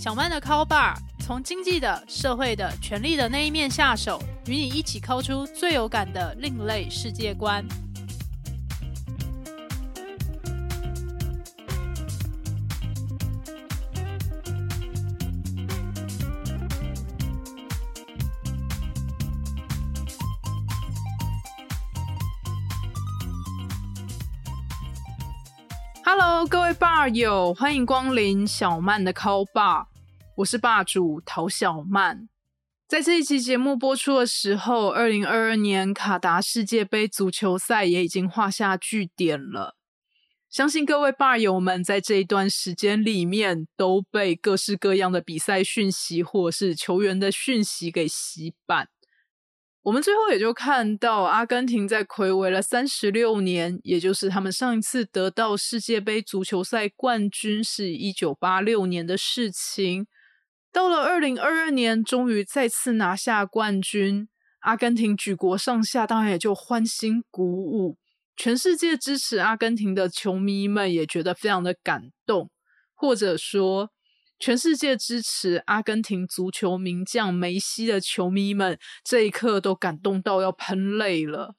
小曼的 Call Bar 从经济的、社会的、权力的那一面下手，与你一起抠出最有感的另类世界观。Hello，各位 bar 友，欢迎光临小曼的 Call Bar，我是霸主陶小曼。在这一期节目播出的时候，二零二二年卡达世界杯足球赛也已经画下句点了。相信各位霸友们在这一段时间里面都被各式各样的比赛讯息或是球员的讯息给洗版。我们最后也就看到，阿根廷在暌违了三十六年，也就是他们上一次得到世界杯足球赛冠军是一九八六年的事情。到了二零二二年，终于再次拿下冠军，阿根廷举国上下当然也就欢欣鼓舞，全世界支持阿根廷的球迷们也觉得非常的感动，或者说。全世界支持阿根廷足球名将梅西的球迷们，这一刻都感动到要喷泪了。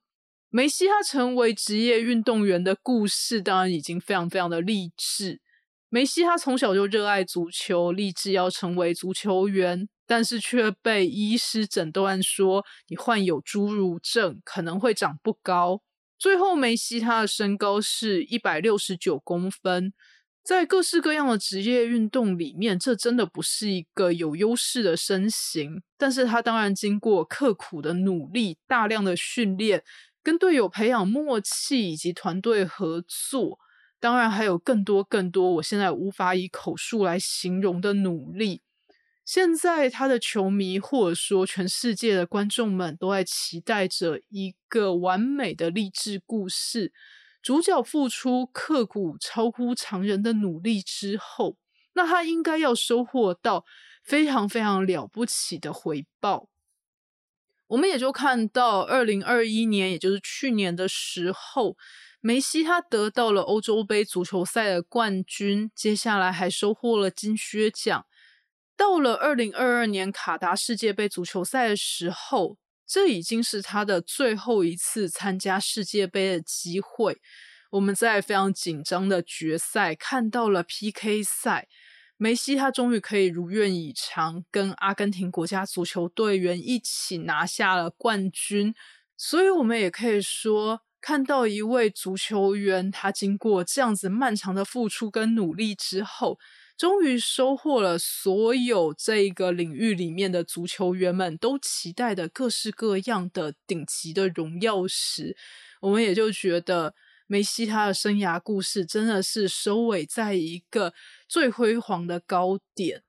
梅西他成为职业运动员的故事，当然已经非常非常的励志。梅西他从小就热爱足球，立志要成为足球员，但是却被医师诊断说你患有侏儒症，可能会长不高。最后，梅西他的身高是一百六十九公分。在各式各样的职业运动里面，这真的不是一个有优势的身形。但是他当然经过刻苦的努力、大量的训练、跟队友培养默契以及团队合作，当然还有更多更多我现在无法以口述来形容的努力。现在他的球迷或者说全世界的观众们都在期待着一个完美的励志故事。主角付出刻苦、超乎常人的努力之后，那他应该要收获到非常非常了不起的回报。我们也就看到，二零二一年，也就是去年的时候，梅西他得到了欧洲杯足球赛的冠军，接下来还收获了金靴奖。到了二零二二年卡达世界杯足球赛的时候。这已经是他的最后一次参加世界杯的机会。我们在非常紧张的决赛看到了 PK 赛，梅西他终于可以如愿以偿，跟阿根廷国家足球队员一起拿下了冠军。所以，我们也可以说，看到一位足球员，他经过这样子漫长的付出跟努力之后。终于收获了所有这一个领域里面的足球员们都期待的各式各样的顶级的荣耀时，我们也就觉得梅西他的生涯故事真的是收尾在一个最辉煌的高点。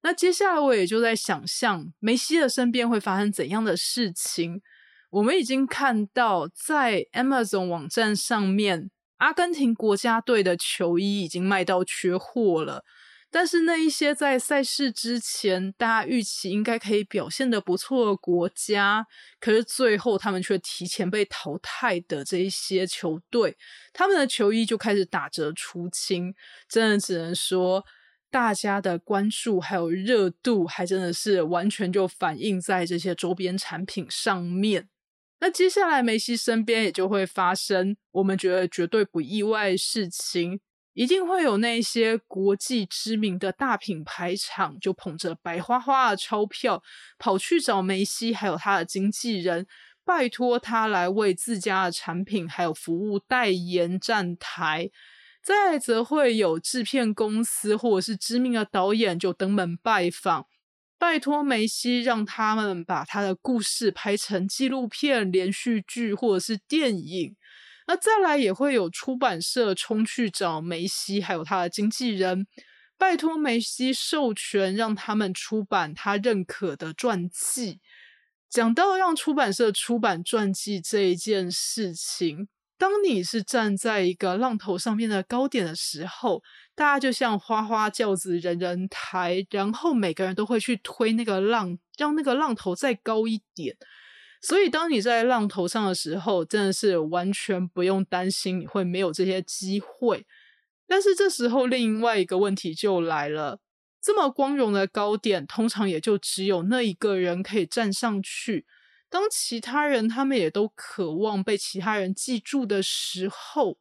那接下来我也就在想象梅西的身边会发生怎样的事情。我们已经看到在 Amazon 网站上面，阿根廷国家队的球衣已经卖到缺货了。但是那一些在赛事之前大家预期应该可以表现的不错的国家，可是最后他们却提前被淘汰的这一些球队，他们的球衣就开始打折出清，真的只能说大家的关注还有热度，还真的是完全就反映在这些周边产品上面。那接下来梅西身边也就会发生我们觉得绝对不意外的事情。一定会有那些国际知名的大品牌厂，就捧着白花花的钞票，跑去找梅西，还有他的经纪人，拜托他来为自家的产品还有服务代言站台。再则会有制片公司或者是知名的导演就登门拜访，拜托梅西让他们把他的故事拍成纪录片、连续剧或者是电影。那再来也会有出版社冲去找梅西，还有他的经纪人，拜托梅西授权让他们出版他认可的传记。讲到让出版社出版传记这一件事情，当你是站在一个浪头上面的高点的时候，大家就像花花轿子人人抬，然后每个人都会去推那个浪，让那个浪头再高一点。所以，当你在浪头上的时候，真的是完全不用担心你会没有这些机会。但是这时候，另外一个问题就来了：这么光荣的高点，通常也就只有那一个人可以站上去。当其他人他们也都渴望被其他人记住的时候，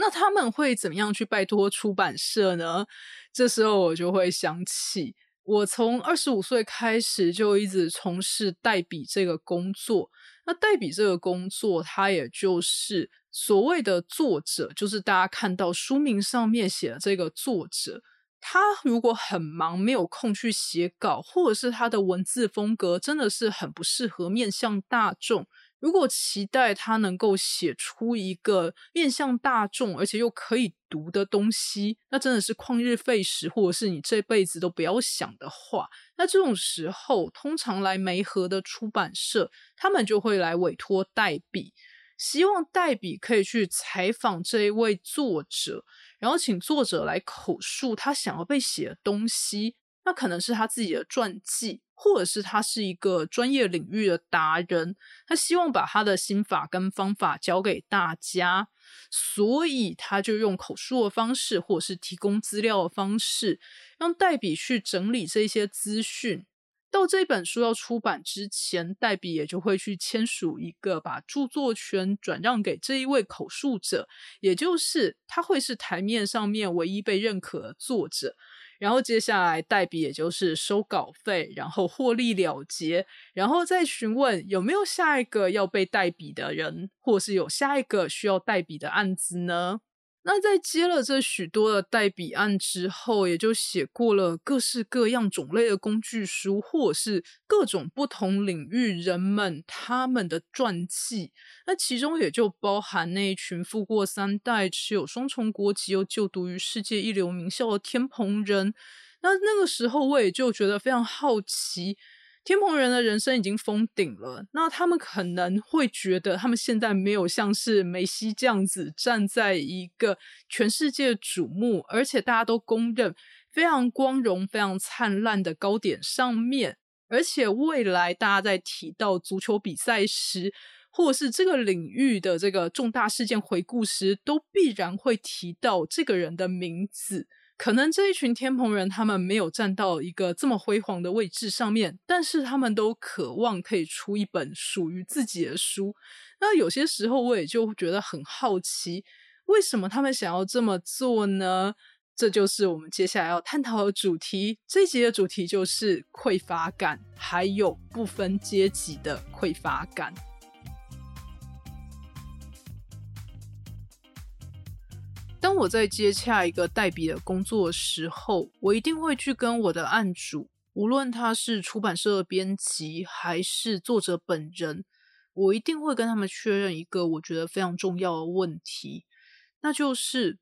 那他们会怎么样去拜托出版社呢？这时候我就会想起，我从二十五岁开始就一直从事代笔这个工作。那代笔这个工作，它也就是所谓的作者，就是大家看到书名上面写的这个作者。他如果很忙，没有空去写稿，或者是他的文字风格真的是很不适合面向大众。如果期待他能够写出一个面向大众而且又可以读的东西，那真的是旷日费时，或者是你这辈子都不要想的话。那这种时候，通常来梅河的出版社，他们就会来委托代笔，希望代笔可以去采访这一位作者。然后请作者来口述他想要被写的东西，那可能是他自己的传记，或者是他是一个专业领域的达人，他希望把他的心法跟方法教给大家，所以他就用口述的方式，或者是提供资料的方式，让代笔去整理这些资讯。到这本书要出版之前，代笔也就会去签署一个把著作权转让给这一位口述者，也就是他会是台面上面唯一被认可的作者。然后接下来代笔也就是收稿费，然后获利了结，然后再询问有没有下一个要被代笔的人，或是有下一个需要代笔的案子呢？那在接了这许多的代笔案之后，也就写过了各式各样种类的工具书，或者是各种不同领域人们他们的传记。那其中也就包含那一群富过三代、持有双重国籍又就读于世界一流名校的天蓬人。那那个时候，我也就觉得非常好奇。天蓬人的人生已经封顶了，那他们可能会觉得，他们现在没有像是梅西这样子站在一个全世界瞩目，而且大家都公认非常光荣、非常灿烂的高点上面。而且未来大家在提到足球比赛时，或者是这个领域的这个重大事件回顾时，都必然会提到这个人的名字。可能这一群天蓬人，他们没有站到一个这么辉煌的位置上面，但是他们都渴望可以出一本属于自己的书。那有些时候，我也就觉得很好奇，为什么他们想要这么做呢？这就是我们接下来要探讨的主题。这一集的主题就是匮乏感，还有不分阶级的匮乏感。我在接洽一个代笔的工作时候，我一定会去跟我的案主，无论他是出版社的编辑还是作者本人，我一定会跟他们确认一个我觉得非常重要的问题，那就是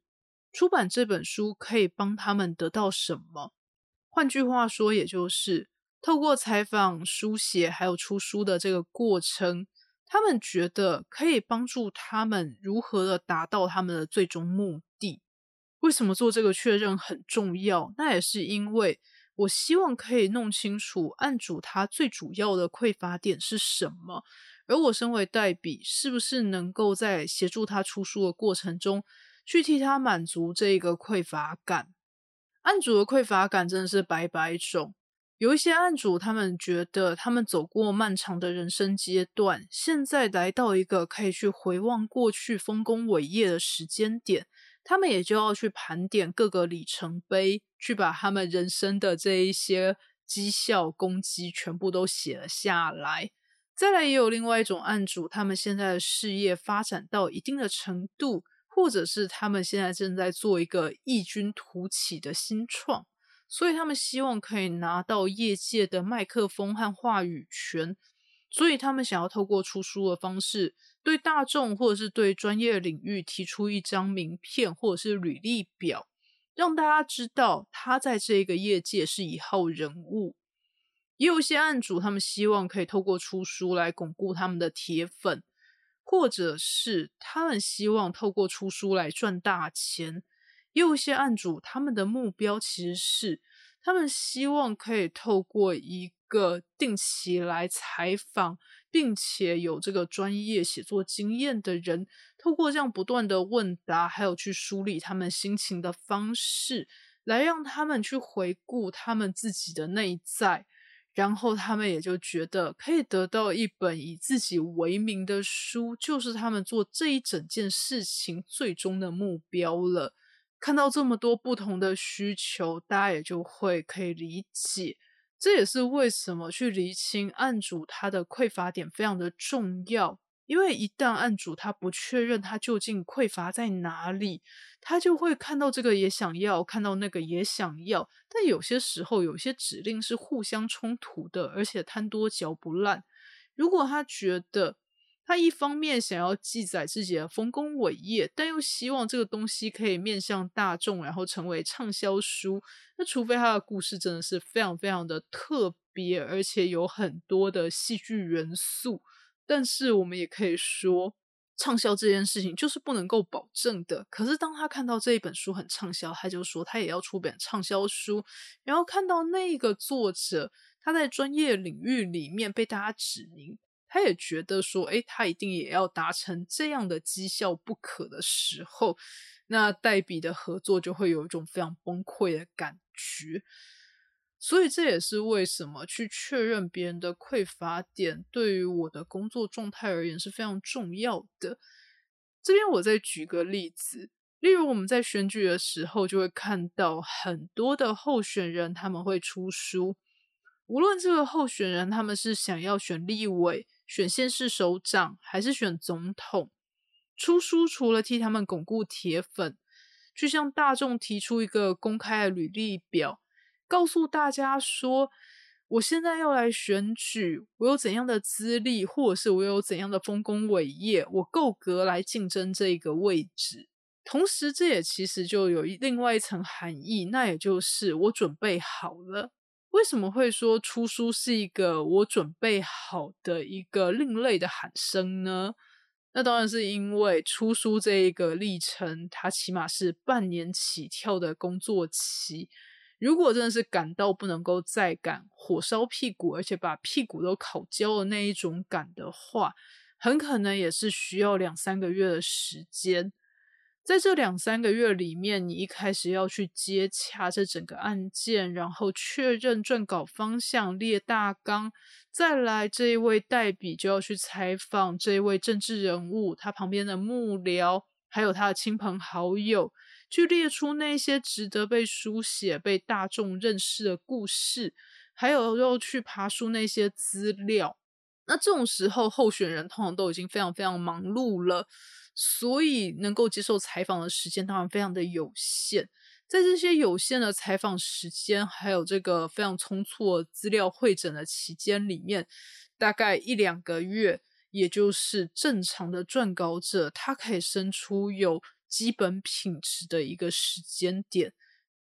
出版这本书可以帮他们得到什么。换句话说，也就是透过采访、书写还有出书的这个过程。他们觉得可以帮助他们如何的达到他们的最终目的。为什么做这个确认很重要？那也是因为我希望可以弄清楚案主他最主要的匮乏点是什么，而我身为代笔，是不是能够在协助他出书的过程中，去替他满足这个匮乏感？案主的匮乏感真的是百百种。有一些案主，他们觉得他们走过漫长的人生阶段，现在来到一个可以去回望过去丰功伟业的时间点，他们也就要去盘点各个里程碑，去把他们人生的这一些绩效功绩全部都写了下来。再来，也有另外一种案主，他们现在的事业发展到一定的程度，或者是他们现在正在做一个异军突起的新创。所以他们希望可以拿到业界的麦克风和话语权，所以他们想要透过出书的方式，对大众或者是对专业领域提出一张名片或者是履历表，让大家知道他在这个业界是一号人物。也有一些案主，他们希望可以透过出书来巩固他们的铁粉，或者是他们希望透过出书来赚大钱。也有一些案主，他们的目标其实是，他们希望可以透过一个定期来采访，并且有这个专业写作经验的人，透过这样不断的问答，还有去梳理他们心情的方式，来让他们去回顾他们自己的内在，然后他们也就觉得可以得到一本以自己为名的书，就是他们做这一整件事情最终的目标了。看到这么多不同的需求，大家也就会可以理解。这也是为什么去厘清案主他的匮乏点非常的重要。因为一旦案主他不确认他究竟匮乏在哪里，他就会看到这个也想要，看到那个也想要。但有些时候，有些指令是互相冲突的，而且贪多嚼不烂。如果他觉得他一方面想要记载自己的丰功伟业，但又希望这个东西可以面向大众，然后成为畅销书，那除非他的故事真的是非常非常的特别，而且有很多的戏剧元素。但是我们也可以说，畅销这件事情就是不能够保证的。可是当他看到这一本书很畅销，他就说他也要出本畅销书。然后看到那个作者他在专业领域里面被大家指名，他也觉得说，哎，他一定也要达成这样的绩效不可的时候，那代笔的合作就会有一种非常崩溃的感觉。所以这也是为什么去确认别人的匮乏点，对于我的工作状态而言是非常重要的。这边我再举个例子，例如我们在选举的时候，就会看到很多的候选人他们会出书，无论这个候选人他们是想要选立委、选县市首长，还是选总统，出书除了替他们巩固铁粉，去向大众提出一个公开的履历表。告诉大家说，我现在要来选举，我有怎样的资历，或者是我有怎样的丰功伟业，我够格来竞争这个位置。同时，这也其实就有另外一层含义，那也就是我准备好了。为什么会说出书是一个我准备好的一个另类的喊声呢？那当然是因为出书这一个历程，它起码是半年起跳的工作期。如果真的是赶到不能够再赶，火烧屁股，而且把屁股都烤焦的那一种赶的话，很可能也是需要两三个月的时间。在这两三个月里面，你一开始要去接洽这整个案件，然后确认撰稿方向、列大纲，再来这一位代笔就要去采访这一位政治人物，他旁边的幕僚，还有他的亲朋好友。去列出那些值得被书写、被大众认识的故事，还有要去爬书那些资料。那这种时候，候选人通常都已经非常非常忙碌了，所以能够接受采访的时间当然非常的有限。在这些有限的采访时间，还有这个非常匆促资料会诊的期间里面，大概一两个月，也就是正常的撰稿者，他可以生出有。基本品质的一个时间点，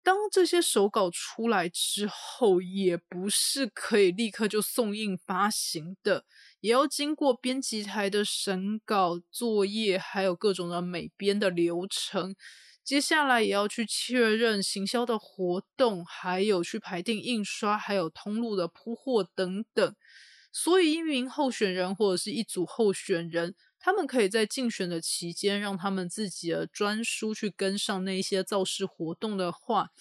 当这些手稿出来之后，也不是可以立刻就送印发行的，也要经过编辑台的审稿作业，还有各种的美编的流程。接下来也要去确认行销的活动，还有去排定印刷，还有通路的铺货等等。所以，一名候选人或者是一组候选人。他们可以在竞选的期间，让他们自己的专书去跟上那些造势活动的话，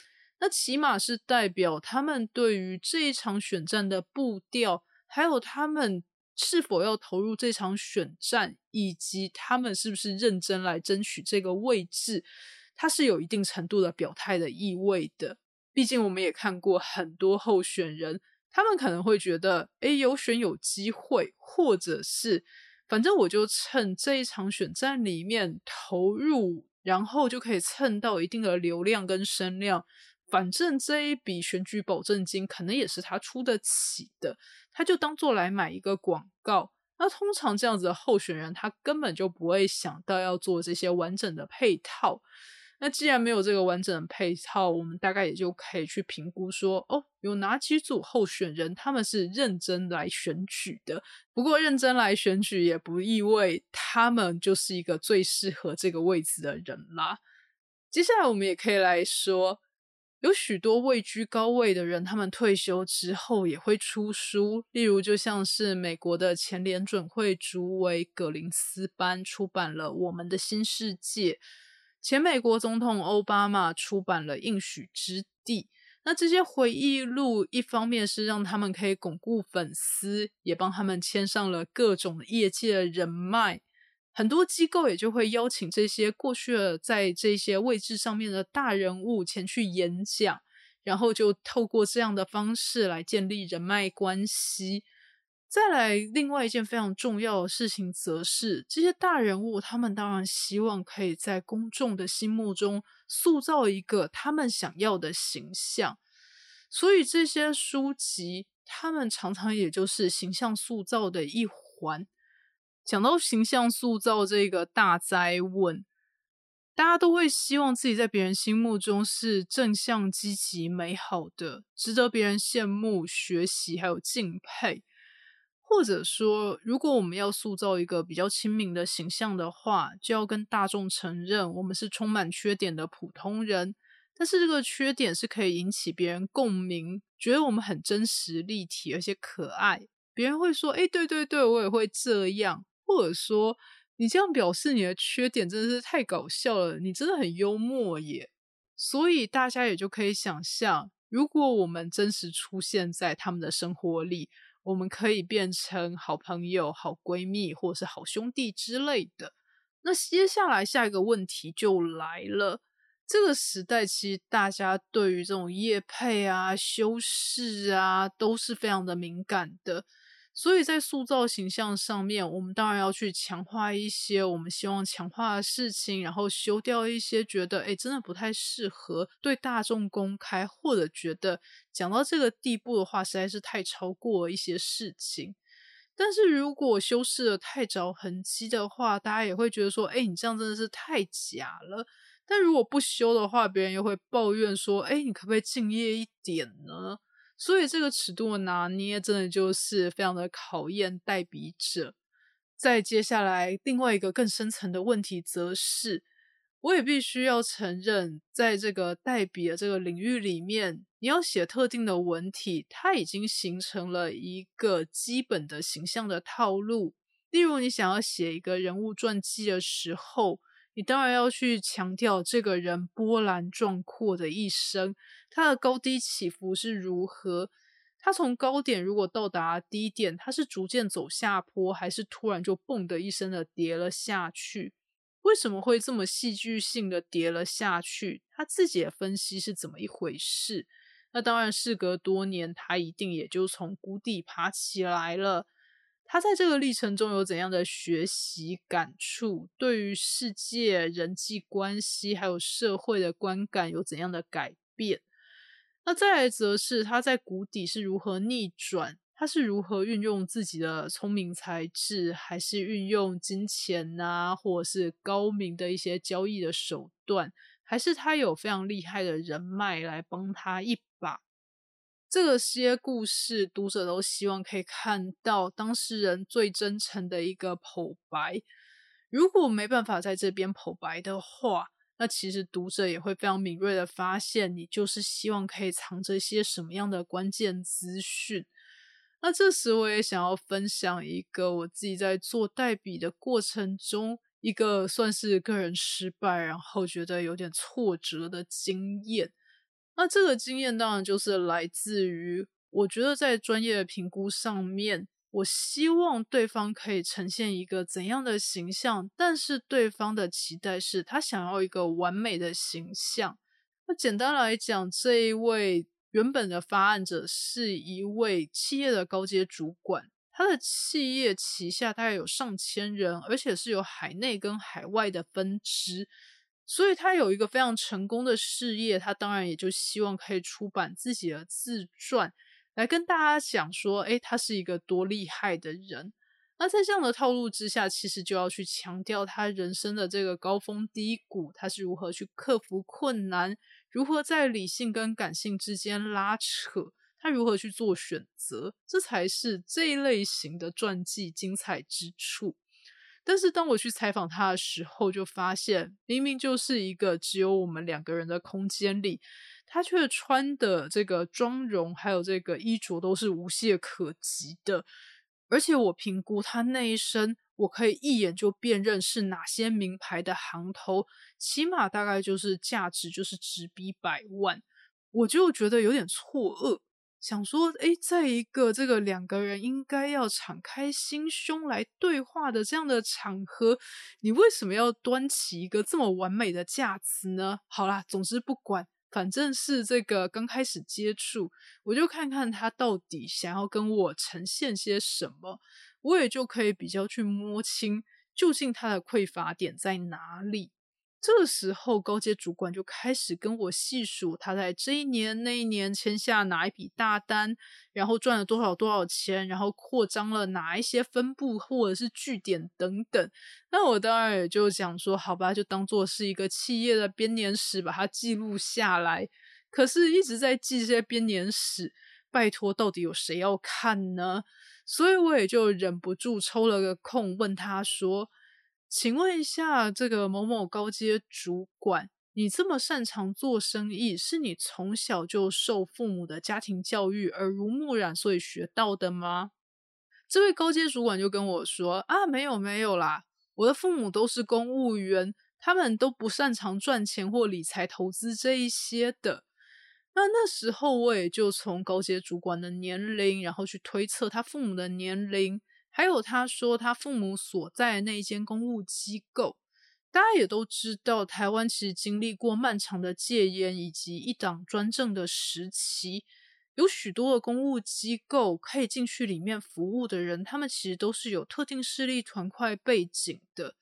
那起码是代表他们对于这一场选战的步调，还有他们是否要投入这场选战，以及他们是不是认真来争取这个位置，它是有一定程度的表态的意味的。毕竟我们也看过很多候选人，他们可能会觉得，哎，有选有机会，或者是。反正我就趁这一场选战里面投入，然后就可以蹭到一定的流量跟声量。反正这一笔选举保证金可能也是他出得起的，他就当做来买一个广告。那通常这样子的候选人，他根本就不会想到要做这些完整的配套。那既然没有这个完整的配套，我们大概也就可以去评估说，哦，有哪几组候选人他们是认真来选举的。不过，认真来选举也不意味他们就是一个最适合这个位置的人啦。接下来，我们也可以来说，有许多位居高位的人，他们退休之后也会出书，例如就像是美国的前联准会主委葛林斯班出版了《我们的新世界》。前美国总统奥巴马出版了《应许之地》。那这些回忆录，一方面是让他们可以巩固粉丝，也帮他们牵上了各种业界的人脉。很多机构也就会邀请这些过去的在这些位置上面的大人物前去演讲，然后就透过这样的方式来建立人脉关系。再来，另外一件非常重要的事情，则是这些大人物，他们当然希望可以在公众的心目中塑造一个他们想要的形象，所以这些书籍，他们常常也就是形象塑造的一环。讲到形象塑造这个大灾问，大家都会希望自己在别人心目中是正向、积极、美好的，值得别人羡慕、学习还有敬佩。或者说，如果我们要塑造一个比较亲民的形象的话，就要跟大众承认我们是充满缺点的普通人。但是这个缺点是可以引起别人共鸣，觉得我们很真实、立体而且可爱。别人会说：“哎，对对对，我也会这样。”或者说：“你这样表示你的缺点真的是太搞笑了，你真的很幽默耶。”所以大家也就可以想象，如果我们真实出现在他们的生活里。我们可以变成好朋友、好闺蜜，或是好兄弟之类的。那接下来下一个问题就来了：这个时代其实大家对于这种业配啊、修饰啊，都是非常的敏感的。所以在塑造形象上面，我们当然要去强化一些我们希望强化的事情，然后修掉一些觉得哎真的不太适合对大众公开，或者觉得讲到这个地步的话，实在是太超过一些事情。但是如果修饰的太着痕迹的话，大家也会觉得说，哎，你这样真的是太假了。但如果不修的话，别人又会抱怨说，哎，你可不可以敬业一点呢？所以这个尺度拿捏，真的就是非常的考验代笔者。再接下来，另外一个更深层的问题，则是我也必须要承认，在这个代笔的这个领域里面，你要写特定的文体，它已经形成了一个基本的形象的套路。例如，你想要写一个人物传记的时候。你当然要去强调这个人波澜壮阔的一生，他的高低起伏是如何？他从高点如果到达低点，他是逐渐走下坡，还是突然就蹦的一声的跌了下去？为什么会这么戏剧性的跌了下去？他自己的分析是怎么一回事？那当然，事隔多年，他一定也就从谷底爬起来了。他在这个历程中有怎样的学习感触？对于世界、人际关系还有社会的观感有怎样的改变？那再来则是他在谷底是如何逆转？他是如何运用自己的聪明才智，还是运用金钱啊，或者是高明的一些交易的手段？还是他有非常厉害的人脉来帮他一？这些故事，读者都希望可以看到当事人最真诚的一个剖白。如果没办法在这边剖白的话，那其实读者也会非常敏锐的发现，你就是希望可以藏着一些什么样的关键资讯。那这时我也想要分享一个我自己在做代笔的过程中，一个算是个人失败，然后觉得有点挫折的经验。那这个经验当然就是来自于，我觉得在专业的评估上面，我希望对方可以呈现一个怎样的形象，但是对方的期待是他想要一个完美的形象。那简单来讲，这一位原本的发案者是一位企业的高阶主管，他的企业旗下大概有上千人，而且是有海内跟海外的分支。所以他有一个非常成功的事业，他当然也就希望可以出版自己的自传，来跟大家讲说，哎，他是一个多厉害的人。那在这样的套路之下，其实就要去强调他人生的这个高峰低谷，他是如何去克服困难，如何在理性跟感性之间拉扯，他如何去做选择，这才是这一类型的传记精彩之处。但是当我去采访他的时候，就发现明明就是一个只有我们两个人的空间里，他却穿的这个妆容还有这个衣着都是无懈可击的。而且我评估他那一身我可以一眼就辨认是哪些名牌的行头，起码大概就是价值就是直逼百万，我就觉得有点错愕，想说，哎，在一个这个两个人应该要敞开心胸来对话的这样的场合，你为什么要端起一个这么完美的架子呢？好啦，总之不管。反正是这个刚开始接触，我就看看他到底想要跟我呈现些什么，我也就可以比较去摸清究竟他的匮乏点在哪里。这时候，高阶主管就开始跟我细数他在这一年、那一年签下哪一笔大单，然后赚了多少多少钱，然后扩张了哪一些分部或者是据点等等。那我当然也就想说，好吧，就当做是一个企业的编年史，把它记录下来。可是，一直在记这些编年史，拜托，到底有谁要看呢？所以，我也就忍不住抽了个空问他说。请问一下，这个某某高阶主管，你这么擅长做生意，是你从小就受父母的家庭教育耳濡目染，所以学到的吗？这位高阶主管就跟我说：“啊，没有没有啦，我的父母都是公务员，他们都不擅长赚钱或理财投资这一些的。”那那时候我也就从高阶主管的年龄，然后去推测他父母的年龄。还有他说他父母所在那一间公务机构，大家也都知道，台湾其实经历过漫长的戒严以及一党专政的时期，有许多的公务机构可以进去里面服务的人，他们其实都是有特定势力团块背景的。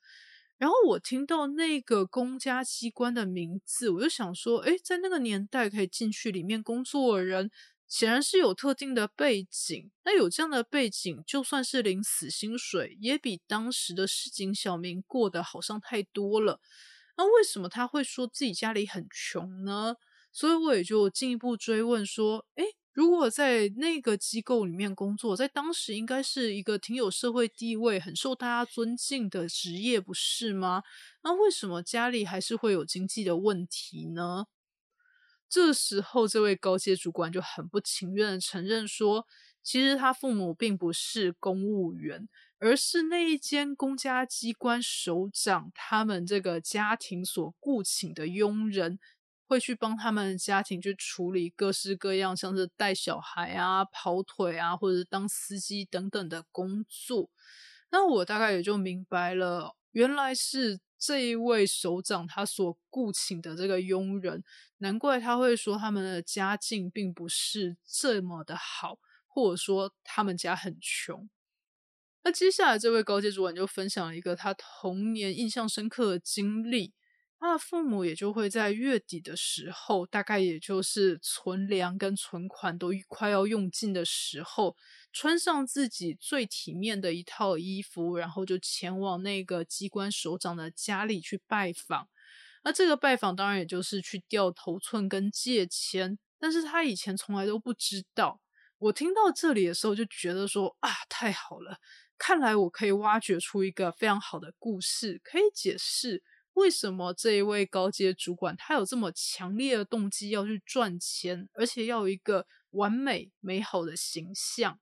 然后我听到那个公家机关的名字，我就想说，诶，在那个年代可以进去里面工作的人。显然是有特定的背景，那有这样的背景，就算是领死薪水，也比当时的市井小民过得好上太多了。那为什么他会说自己家里很穷呢？所以我也就进一步追问说：，诶，如果在那个机构里面工作，在当时应该是一个挺有社会地位、很受大家尊敬的职业，不是吗？那为什么家里还是会有经济的问题呢？这时候，这位高阶主管就很不情愿的承认说，其实他父母并不是公务员，而是那一间公家机关首长他们这个家庭所雇请的佣人，会去帮他们家庭去处理各式各样，像是带小孩啊、跑腿啊，或者当司机等等的工作。那我大概也就明白了，原来是。这一位首长他所雇请的这个佣人，难怪他会说他们的家境并不是这么的好，或者说他们家很穷。那接下来这位高阶主管就分享了一个他童年印象深刻的经历。他的父母也就会在月底的时候，大概也就是存粮跟存款都快要用尽的时候，穿上自己最体面的一套衣服，然后就前往那个机关首长的家里去拜访。那这个拜访当然也就是去掉头寸跟借钱，但是他以前从来都不知道。我听到这里的时候就觉得说啊，太好了，看来我可以挖掘出一个非常好的故事，可以解释。为什么这一位高阶主管他有这么强烈的动机要去赚钱，而且要有一个完美美好的形象？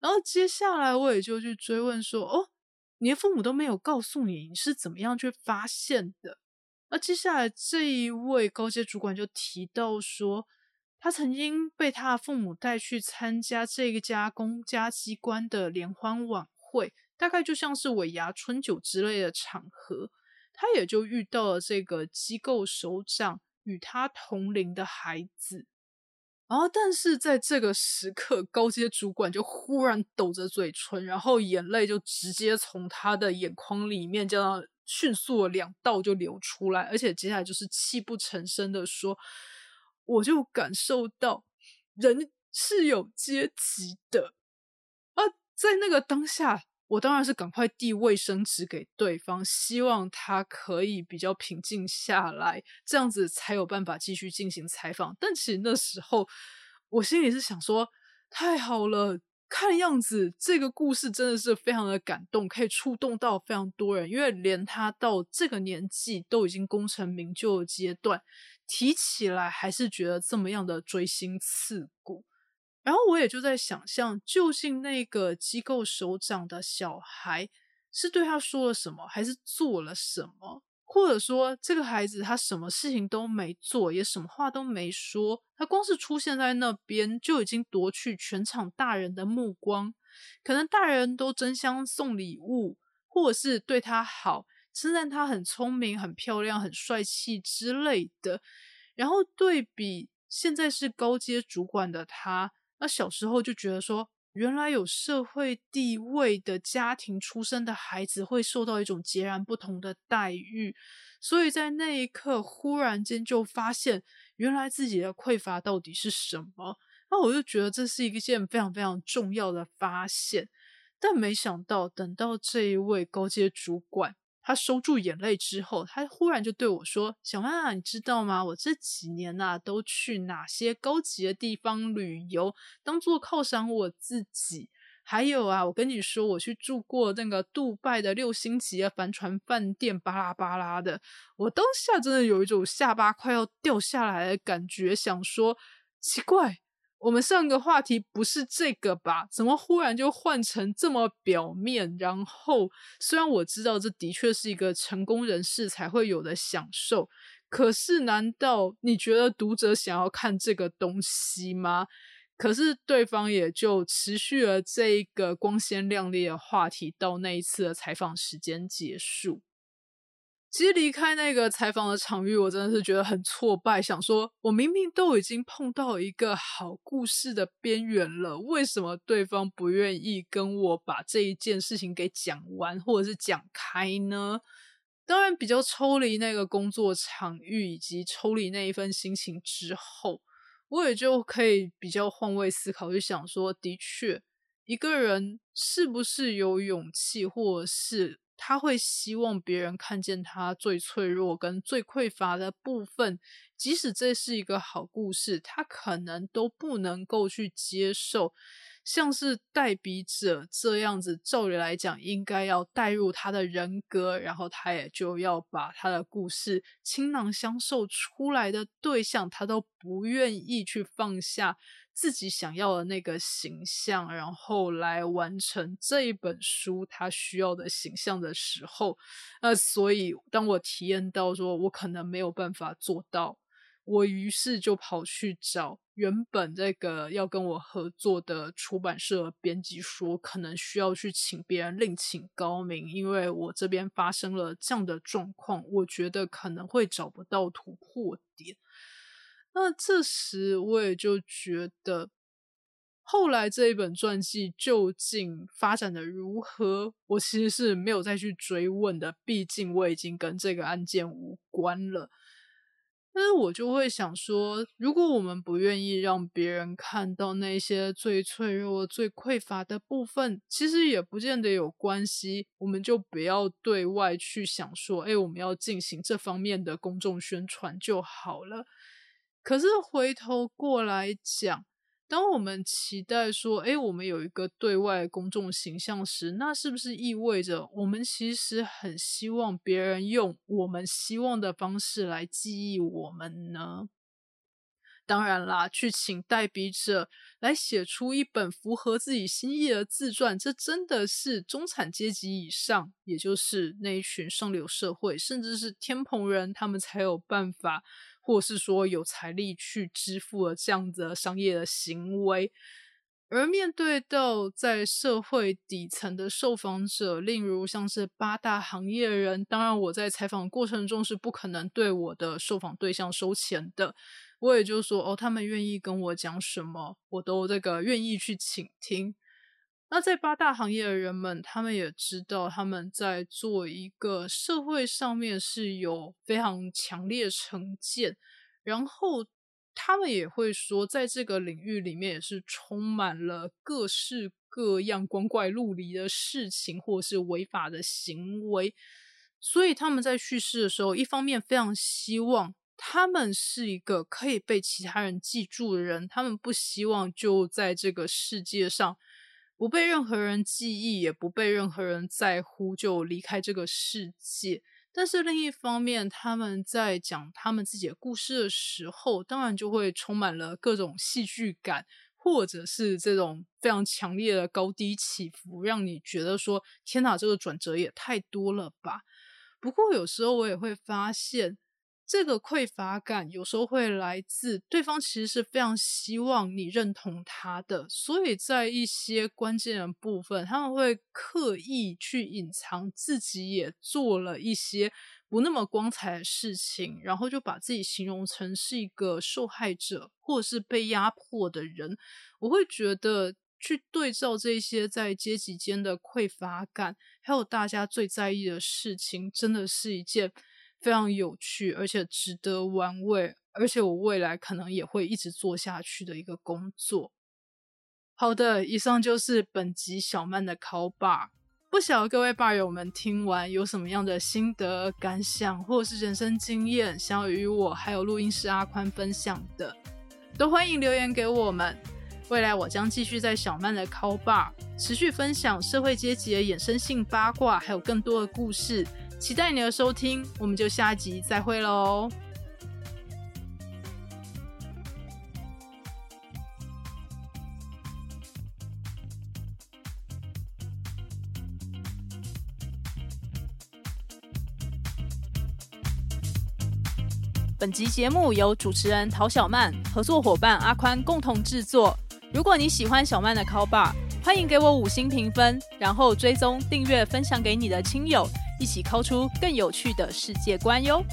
然后接下来我也就去追问说：“哦，你的父母都没有告诉你，你是怎么样去发现的？”那接下来这一位高阶主管就提到说，他曾经被他的父母带去参加这一家公家机关的联欢晚会，大概就像是尾牙春酒之类的场合。他也就遇到了这个机构首长与他同龄的孩子，然后但是在这个时刻，高阶主管就忽然抖着嘴唇，然后眼泪就直接从他的眼眶里面这样迅速的两道就流出来，而且接下来就是泣不成声的说：“我就感受到人是有阶级的啊，在那个当下。”我当然是赶快递卫生纸给对方，希望他可以比较平静下来，这样子才有办法继续进行采访。但其实那时候我心里是想说，太好了，看样子这个故事真的是非常的感动，可以触动到非常多人，因为连他到这个年纪都已经功成名就的阶段，提起来还是觉得这么样的锥心刺骨。然后我也就在想象，究竟那个机构首长的小孩是对他说了什么，还是做了什么？或者说，这个孩子他什么事情都没做，也什么话都没说，他光是出现在那边就已经夺去全场大人的目光。可能大人都争相送礼物，或者是对他好，称赞他很聪明、很漂亮、很帅气之类的。然后对比现在是高阶主管的他，那小时候就觉得说。原来有社会地位的家庭出生的孩子会受到一种截然不同的待遇，所以在那一刻忽然间就发现，原来自己的匮乏到底是什么。那我就觉得这是一件非常非常重要的发现，但没想到等到这一位高阶主管。他收住眼泪之后，他忽然就对我说：“小曼啊，你知道吗？我这几年呐，都去哪些高级的地方旅游，当做犒赏我自己。还有啊，我跟你说，我去住过那个杜拜的六星级的帆船饭店，巴拉巴拉的。我当下真的有一种下巴快要掉下来的感觉，想说奇怪。”我们上个话题不是这个吧？怎么忽然就换成这么表面？然后，虽然我知道这的确是一个成功人士才会有的享受，可是难道你觉得读者想要看这个东西吗？可是对方也就持续了这一个光鲜亮丽的话题，到那一次的采访时间结束。其实离开那个采访的场域，我真的是觉得很挫败。想说，我明明都已经碰到一个好故事的边缘了，为什么对方不愿意跟我把这一件事情给讲完，或者是讲开呢？当然，比较抽离那个工作场域，以及抽离那一份心情之后，我也就可以比较换位思考，就想说，的确，一个人是不是有勇气，或者是。他会希望别人看见他最脆弱跟最匮乏的部分，即使这是一个好故事，他可能都不能够去接受。像是代笔者这样子，照理来讲，应该要带入他的人格，然后他也就要把他的故事倾囊相授出来的对象，他都不愿意去放下。自己想要的那个形象，然后来完成这一本书他需要的形象的时候，那所以当我体验到说我可能没有办法做到，我于是就跑去找原本这个要跟我合作的出版社编辑说，可能需要去请别人另请高明，因为我这边发生了这样的状况，我觉得可能会找不到突破点。那这时我也就觉得，后来这一本传记究竟发展的如何，我其实是没有再去追问的。毕竟我已经跟这个案件无关了。但是我就会想说，如果我们不愿意让别人看到那些最脆弱、最匮乏的部分，其实也不见得有关系。我们就不要对外去想说，哎，我们要进行这方面的公众宣传就好了。可是回头过来讲，当我们期待说，哎，我们有一个对外公众形象时，那是不是意味着我们其实很希望别人用我们希望的方式来记忆我们呢？当然啦，去请代笔者来写出一本符合自己心意的自传，这真的是中产阶级以上，也就是那一群上流社会，甚至是天蓬人，他们才有办法。或是说有财力去支付了这样的商业的行为，而面对到在社会底层的受访者，例如像是八大行业人，当然我在采访过程中是不可能对我的受访对象收钱的，我也就说哦，他们愿意跟我讲什么，我都这个愿意去倾听。那在八大行业的人们，他们也知道他们在做一个社会上面是有非常强烈成见，然后他们也会说，在这个领域里面也是充满了各式各样光怪陆离的事情，或是违法的行为。所以他们在叙事的时候，一方面非常希望他们是一个可以被其他人记住的人，他们不希望就在这个世界上。不被任何人记忆，也不被任何人在乎，就离开这个世界。但是另一方面，他们在讲他们自己的故事的时候，当然就会充满了各种戏剧感，或者是这种非常强烈的高低起伏，让你觉得说天哪，这个转折也太多了吧？不过有时候我也会发现。这个匮乏感有时候会来自对方，其实是非常希望你认同他的，所以在一些关键的部分，他们会刻意去隐藏自己也做了一些不那么光彩的事情，然后就把自己形容成是一个受害者或者是被压迫的人。我会觉得去对照这些在阶级间的匮乏感，还有大家最在意的事情，真的是一件。非常有趣，而且值得玩味，而且我未来可能也会一直做下去的一个工作。好的，以上就是本集小曼的考霸。不晓得各位霸友们听完有什么样的心得感想，或是人生经验，想要与我还有录音师阿宽分享的，都欢迎留言给我们。未来我将继续在小曼的考霸持续分享社会阶级的衍生性八卦，还有更多的故事。期待你的收听，我们就下集再会喽。本集节目由主持人陶小曼、合作伙伴阿宽共同制作。如果你喜欢小曼的 Call Bar，欢迎给我五星评分，然后追踪、订阅、分享给你的亲友。一起抠出更有趣的世界观哟！